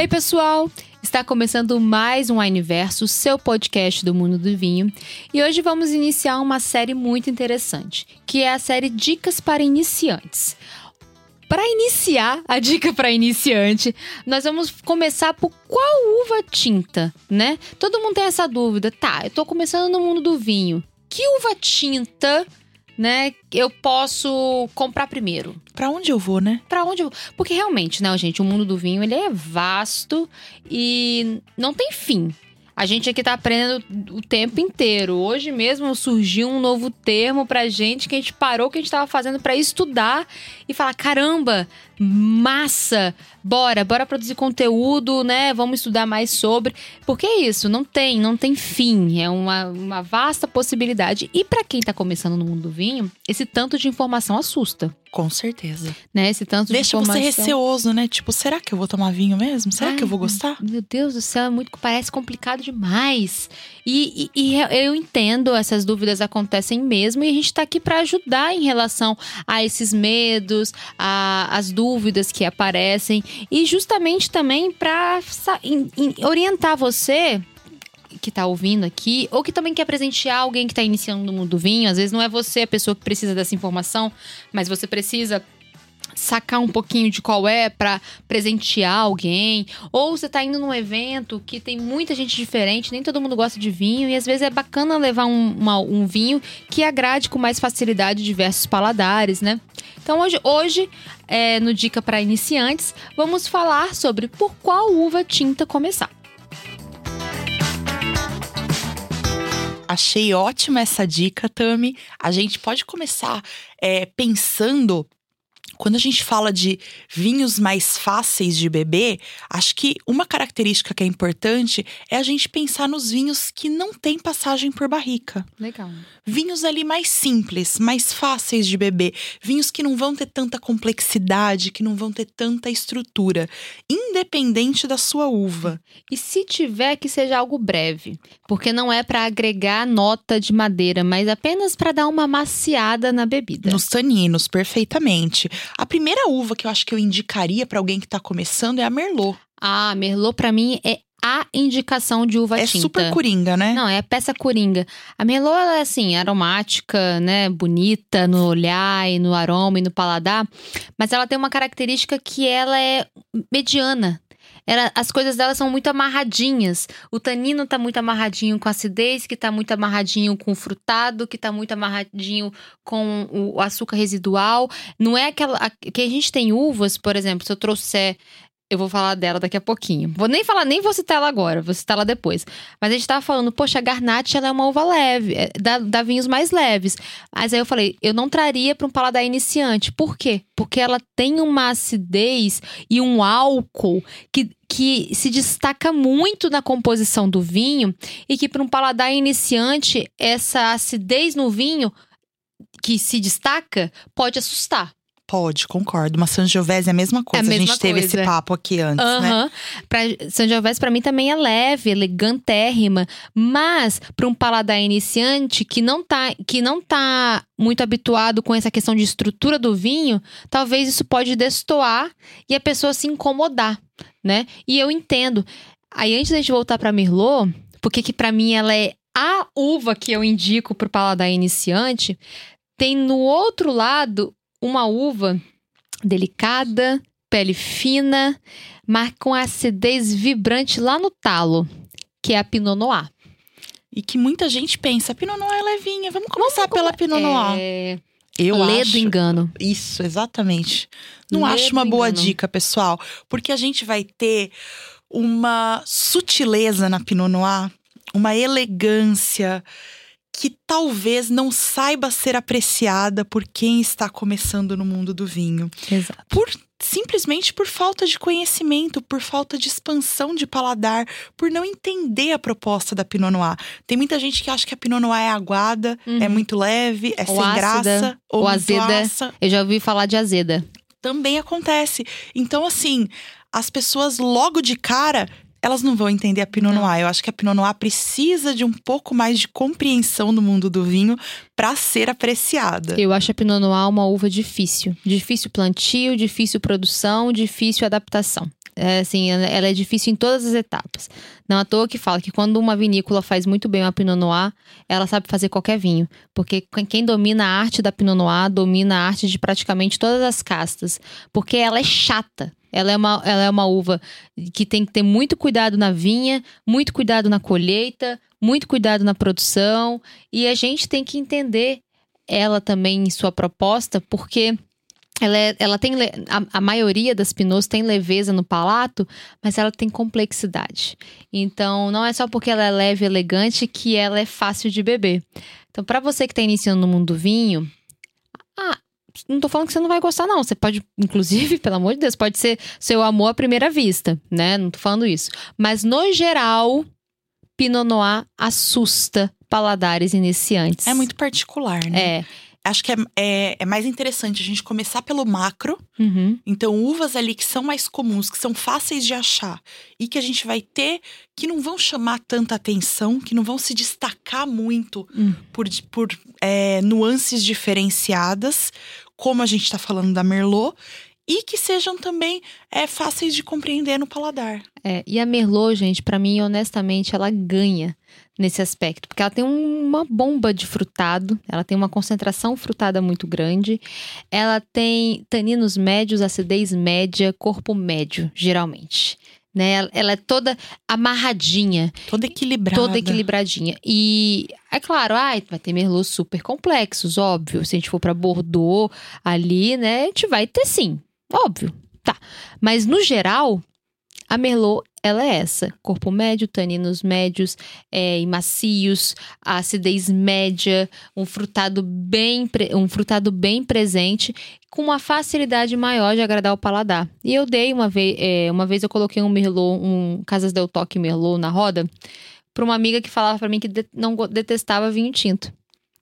Ei, pessoal! Está começando mais um Wineverso, seu podcast do mundo do vinho. E hoje vamos iniciar uma série muito interessante, que é a série Dicas para Iniciantes. Para iniciar a dica para iniciante, nós vamos começar por qual uva tinta, né? Todo mundo tem essa dúvida. Tá, eu tô começando no mundo do vinho. Que uva tinta né, eu posso comprar primeiro? Para onde eu vou, né? Para onde eu vou? Porque realmente, né, gente, o mundo do vinho, ele é vasto e não tem fim. A gente aqui tá aprendendo o tempo inteiro. Hoje mesmo surgiu um novo termo pra gente que a gente parou que a gente tava fazendo para estudar e falar: caramba, massa! Bora, bora produzir conteúdo, né? Vamos estudar mais sobre. Porque é isso, não tem, não tem fim. É uma, uma vasta possibilidade. E para quem tá começando no mundo do vinho, esse tanto de informação assusta. Com certeza. Né? Esse tanto Deixa de informação. você receoso, né? Tipo, será que eu vou tomar vinho mesmo? Será Ai, que eu vou gostar? Meu Deus do céu, é muito, parece complicado demais. E, e, e eu entendo, essas dúvidas acontecem mesmo, e a gente tá aqui para ajudar em relação a esses medos, a, as dúvidas que aparecem, e justamente também para orientar você que tá ouvindo aqui, ou que também quer presentear alguém que tá iniciando no mundo do vinho. Às vezes não é você a pessoa que precisa dessa informação, mas você precisa sacar um pouquinho de qual é para presentear alguém, ou você tá indo num evento que tem muita gente diferente, nem todo mundo gosta de vinho, e às vezes é bacana levar um, uma, um vinho que agrade com mais facilidade diversos paladares, né? Então hoje, hoje é, no Dica para Iniciantes, vamos falar sobre por qual uva tinta começar. Achei ótima essa dica, Tami. A gente pode começar é, pensando quando a gente fala de vinhos mais fáceis de beber, acho que uma característica que é importante é a gente pensar nos vinhos que não têm passagem por barrica. Legal. Vinhos ali mais simples, mais fáceis de beber, vinhos que não vão ter tanta complexidade, que não vão ter tanta estrutura, independente da sua uva. E se tiver que seja algo breve, porque não é para agregar nota de madeira, mas apenas para dar uma maciada na bebida. Nos taninos, perfeitamente. A primeira uva que eu acho que eu indicaria para alguém que tá começando é a Merlot. Ah, Merlot para mim é a indicação de uva é tinta. É super coringa, né? Não, é a peça coringa. A Merlot, ela é assim, aromática, né? Bonita no olhar e no aroma e no paladar. Mas ela tem uma característica que ela é mediana. As coisas dela são muito amarradinhas. O tanino tá muito amarradinho com a acidez, que tá muito amarradinho com o frutado, que tá muito amarradinho com o açúcar residual. Não é aquela. A, que a gente tem uvas, por exemplo, se eu trouxer eu vou falar dela daqui a pouquinho. Vou nem falar, nem vou citar ela agora, vou citar ela depois. Mas a gente tava falando, poxa, a Garnache ela é uma uva leve, é, dá, dá vinhos mais leves. Mas aí eu falei, eu não traria para um paladar iniciante. Por quê? Porque ela tem uma acidez e um álcool que, que se destaca muito na composição do vinho e que para um paladar iniciante, essa acidez no vinho que se destaca pode assustar. Pode, concordo. Uma Sangiovese é a mesma coisa. É a, mesma a gente teve esse papo aqui antes, uhum. né? Pra, Sangiovese para mim também é leve, elegantérrima, mas para um paladar iniciante que não tá que não tá muito habituado com essa questão de estrutura do vinho, talvez isso pode destoar e a pessoa se incomodar, né? E eu entendo. Aí antes da gente voltar para Merlot, porque que para mim ela é a uva que eu indico para o paladar iniciante, tem no outro lado uma uva delicada, pele fina, mas com acidez vibrante lá no talo, que é a Pinot Noir. E que muita gente pensa, Pinot Noir é levinha, vamos começar vamos pela Pinot Noir. É... Eu Lê acho... do engano. Isso, exatamente. Não Lê acho uma boa engano. dica, pessoal, porque a gente vai ter uma sutileza na Pinot Noir, uma elegância que talvez não saiba ser apreciada por quem está começando no mundo do vinho. Exato. Por simplesmente por falta de conhecimento, por falta de expansão de paladar, por não entender a proposta da Pinot Noir. Tem muita gente que acha que a Pinot Noir é aguada, é uhum. é muito leve, é ou sem ácida, graça, ou, ou azeda. Aça. Eu já ouvi falar de azeda. Também acontece. Então, assim, as pessoas logo de cara elas não vão entender a Pinot Noir. Eu acho que a Pinot Noir precisa de um pouco mais de compreensão do mundo do vinho para ser apreciada. Eu acho a Pinot Noir uma uva difícil. Difícil plantio, difícil produção, difícil adaptação. É, assim, ela é difícil em todas as etapas. Não à toa que fala que quando uma vinícola faz muito bem uma Pinot Noir, ela sabe fazer qualquer vinho. Porque quem domina a arte da Pinot Noir domina a arte de praticamente todas as castas. Porque ela é chata. Ela é, uma, ela é uma uva que tem que ter muito cuidado na vinha, muito cuidado na colheita, muito cuidado na produção. E a gente tem que entender ela também em sua proposta, porque ela, é, ela tem a, a, maioria das pinôs tem leveza no palato, mas ela tem complexidade. Então, não é só porque ela é leve e elegante que ela é fácil de beber. Então, para você que está iniciando no mundo do vinho, não tô falando que você não vai gostar, não. Você pode, inclusive, pelo amor de Deus, pode ser seu amor à primeira vista, né? Não tô falando isso. Mas, no geral, Pinot Noir assusta paladares iniciantes. É muito particular, né? É. Acho que é, é, é, mais interessante a gente começar pelo macro. Uhum. Então, uvas ali que são mais comuns, que são fáceis de achar e que a gente vai ter que não vão chamar tanta atenção, que não vão se destacar muito uhum. por, por é, nuances diferenciadas, como a gente está falando da Merlot e que sejam também é, fáceis de compreender no paladar. É, e a Merlot, gente, para mim, honestamente, ela ganha nesse aspecto, porque ela tem uma bomba de frutado, ela tem uma concentração frutada muito grande, ela tem taninos médios, acidez média, corpo médio, geralmente. Né? Ela é toda amarradinha. Toda equilibrada. Toda equilibradinha. E é claro, ai, vai ter merlot super complexos, óbvio. Se a gente for para Bordeaux ali, né, a gente vai ter sim. Óbvio, tá. Mas no geral, a Merlot, ela é essa: corpo médio, taninos médios é, e macios, acidez média, um frutado bem, um frutado bem presente, com uma facilidade maior de agradar o paladar. E eu dei uma vez, é, uma vez eu coloquei um Merlot, um Casas del Toque Merlot na roda, para uma amiga que falava para mim que de, não detestava vinho tinto.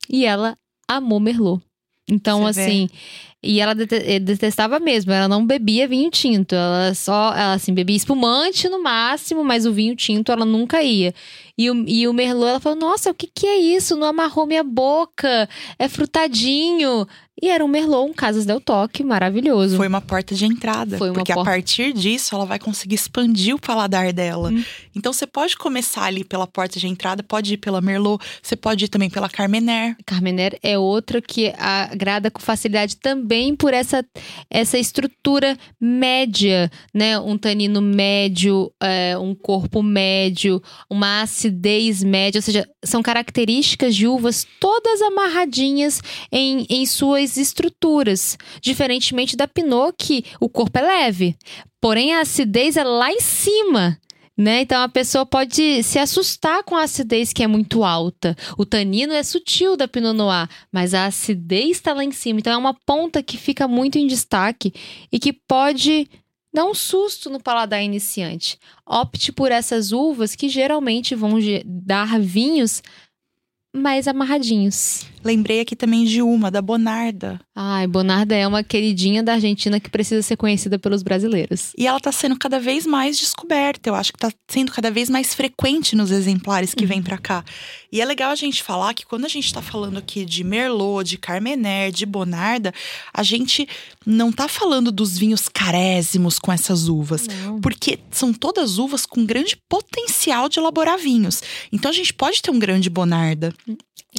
E ela amou Merlot. Então, Você assim. Vê e ela eh, detestava mesmo, ela não bebia vinho tinto. Ela só, ela assim, bebia espumante no máximo, mas o vinho tinto ela nunca ia. E o, e o Merlot, ela falou: Nossa, o que, que é isso? Não amarrou minha boca, é frutadinho. E era um Merlot, um Casas Del Toque, maravilhoso. Foi uma porta de entrada. Foi uma porque porta... a partir disso ela vai conseguir expandir o paladar dela. Hum. Então você pode começar ali pela porta de entrada, pode ir pela Merlot, você pode ir também pela Carmener. Carmener é outra que agrada com facilidade também por essa, essa estrutura média, né? Um tanino médio, é, um corpo médio, uma acidez média, ou seja, são características de uvas todas amarradinhas em, em suas estruturas, diferentemente da Pinot, que o corpo é leve, porém a acidez é lá em cima. Né? Então a pessoa pode se assustar com a acidez que é muito alta. O tanino é sutil da Pinot Noir, mas a acidez está lá em cima. Então é uma ponta que fica muito em destaque e que pode dar um susto no paladar iniciante. Opte por essas uvas que geralmente vão dar vinhos mais amarradinhos. Lembrei aqui também de uma, da Bonarda. Ai, Bonarda é uma queridinha da Argentina que precisa ser conhecida pelos brasileiros. E ela tá sendo cada vez mais descoberta. Eu acho que tá sendo cada vez mais frequente nos exemplares que uhum. vêm para cá. E é legal a gente falar que quando a gente tá falando aqui de Merlot, de Carmener, de Bonarda, a gente não tá falando dos vinhos carésimos com essas uvas. Não. Porque são todas uvas com grande potencial de elaborar vinhos. Então a gente pode ter um grande Bonarda.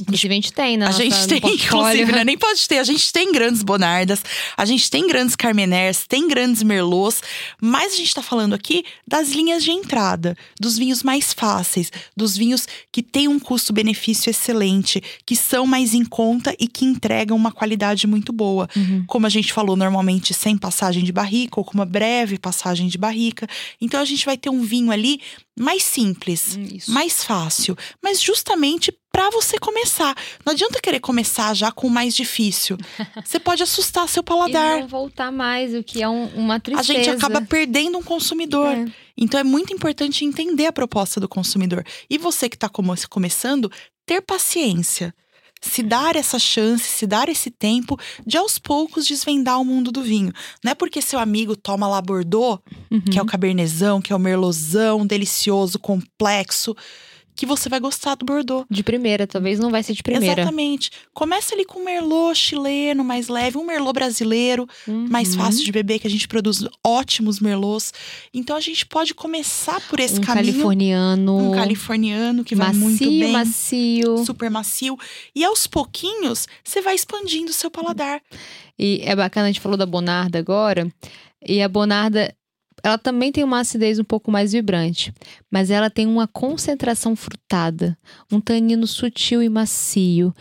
Inclusive, a gente tem, né? A gente tem, inclusive, né? Nem pode ter. A gente tem grandes Bonardas, a gente tem grandes Carmeners, tem grandes Merlots, mas a gente tá falando aqui das linhas de entrada, dos vinhos mais fáceis, dos vinhos que têm um custo-benefício excelente, que são mais em conta e que entregam uma qualidade muito boa. Uhum. Como a gente falou, normalmente sem passagem de barrica ou com uma breve passagem de barrica. Então a gente vai ter um vinho ali mais simples, Isso. mais fácil, mas justamente para você começar. Não adianta querer começar já com o mais difícil. Você pode assustar seu paladar. E não voltar mais, o que é um, uma tristeza. A gente acaba perdendo um consumidor. É. Então é muito importante entender a proposta do consumidor. E você que está começando, ter paciência. se dar essa chance, se dar esse tempo de aos poucos desvendar o mundo do vinho. Não é porque seu amigo toma lá Bordeaux, uhum. que é o Cabernetão, que é o Merlotzão, delicioso, complexo que você vai gostar do Bordeaux. De primeira, talvez não vai ser de primeira. Exatamente. Começa ali com um Merlot chileno, mais leve, um Merlot brasileiro, uhum. mais fácil de beber, que a gente produz ótimos Merlots. Então a gente pode começar por esse um caminho. californiano. Um californiano que macio, vai muito bem. Macio, Super macio. E aos pouquinhos, você vai expandindo o seu paladar. E é bacana, a gente falou da Bonarda agora. E a Bonarda, ela também tem uma acidez um pouco mais vibrante, mas ela tem uma concentração frutada, um tanino sutil e macio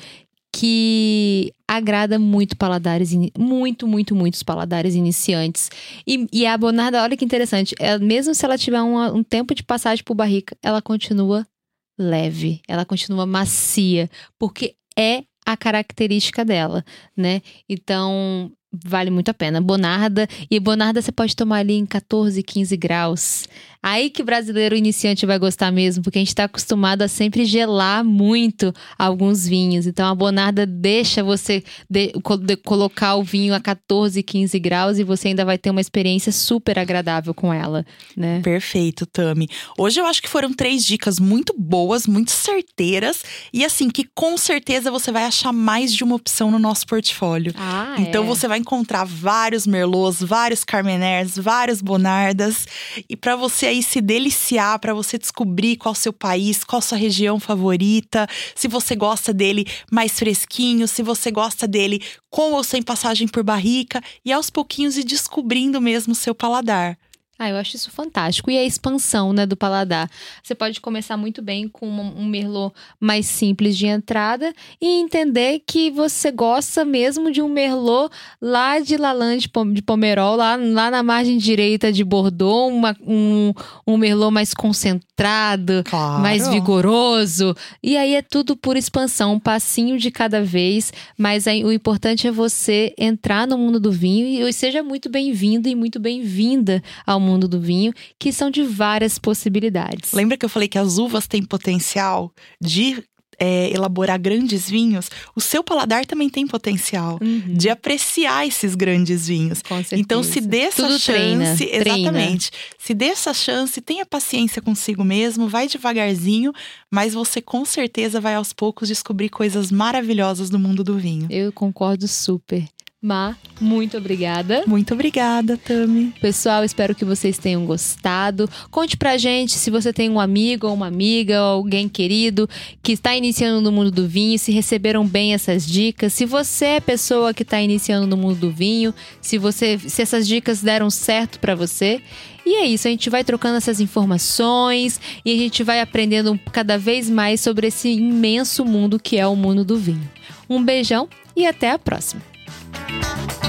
que agrada muito paladares, muito, muito, muitos paladares iniciantes. E, e a Bonarda, olha que interessante, ela, mesmo se ela tiver um tempo de passagem por barrica, ela continua leve, ela continua macia, porque é a característica dela, né? Então, vale muito a pena. Bonarda, e Bonarda você pode tomar ali em 14, 15 graus. Aí que brasileiro iniciante vai gostar mesmo, porque a gente está acostumado a sempre gelar muito alguns vinhos. Então a Bonarda deixa você de, de, colocar o vinho a 14, 15 graus e você ainda vai ter uma experiência super agradável com ela, né? Perfeito, Tami. Hoje eu acho que foram três dicas muito boas, muito certeiras e assim que com certeza você vai achar mais de uma opção no nosso portfólio. Ah, então é. você vai encontrar vários merlots, vários carmeners, vários bonardas e para você aí se deliciar, para você descobrir qual seu país, qual sua região favorita, se você gosta dele mais fresquinho, se você gosta dele com ou sem passagem por barrica e aos pouquinhos ir descobrindo mesmo o seu paladar. Ah, eu acho isso fantástico. E a expansão, né, do paladar. Você pode começar muito bem com um merlot mais simples de entrada e entender que você gosta mesmo de um merlot lá de Lalande de Pomerol, lá, lá na margem direita de Bordeaux, uma, um, um merlot mais concentrado, claro. mais vigoroso. E aí é tudo por expansão, um passinho de cada vez. Mas aí, o importante é você entrar no mundo do vinho e seja muito bem-vindo e muito bem-vinda ao mundo mundo do vinho, que são de várias possibilidades. Lembra que eu falei que as uvas têm potencial de é, elaborar grandes vinhos, o seu paladar também tem potencial uhum. de apreciar esses grandes vinhos. Com certeza. Então, se dê essa Tudo chance, treina, exatamente. Treina. Se dê essa chance, tenha paciência consigo mesmo, vai devagarzinho, mas você com certeza vai aos poucos descobrir coisas maravilhosas do mundo do vinho. Eu concordo super. Má, muito obrigada. Muito obrigada, Tami. Pessoal, espero que vocês tenham gostado. Conte pra gente se você tem um amigo ou uma amiga, ou alguém querido que está iniciando no mundo do vinho, se receberam bem essas dicas, se você é pessoa que está iniciando no mundo do vinho, se você se essas dicas deram certo para você. E é isso, a gente vai trocando essas informações e a gente vai aprendendo cada vez mais sobre esse imenso mundo que é o mundo do vinho. Um beijão e até a próxima. Thank you.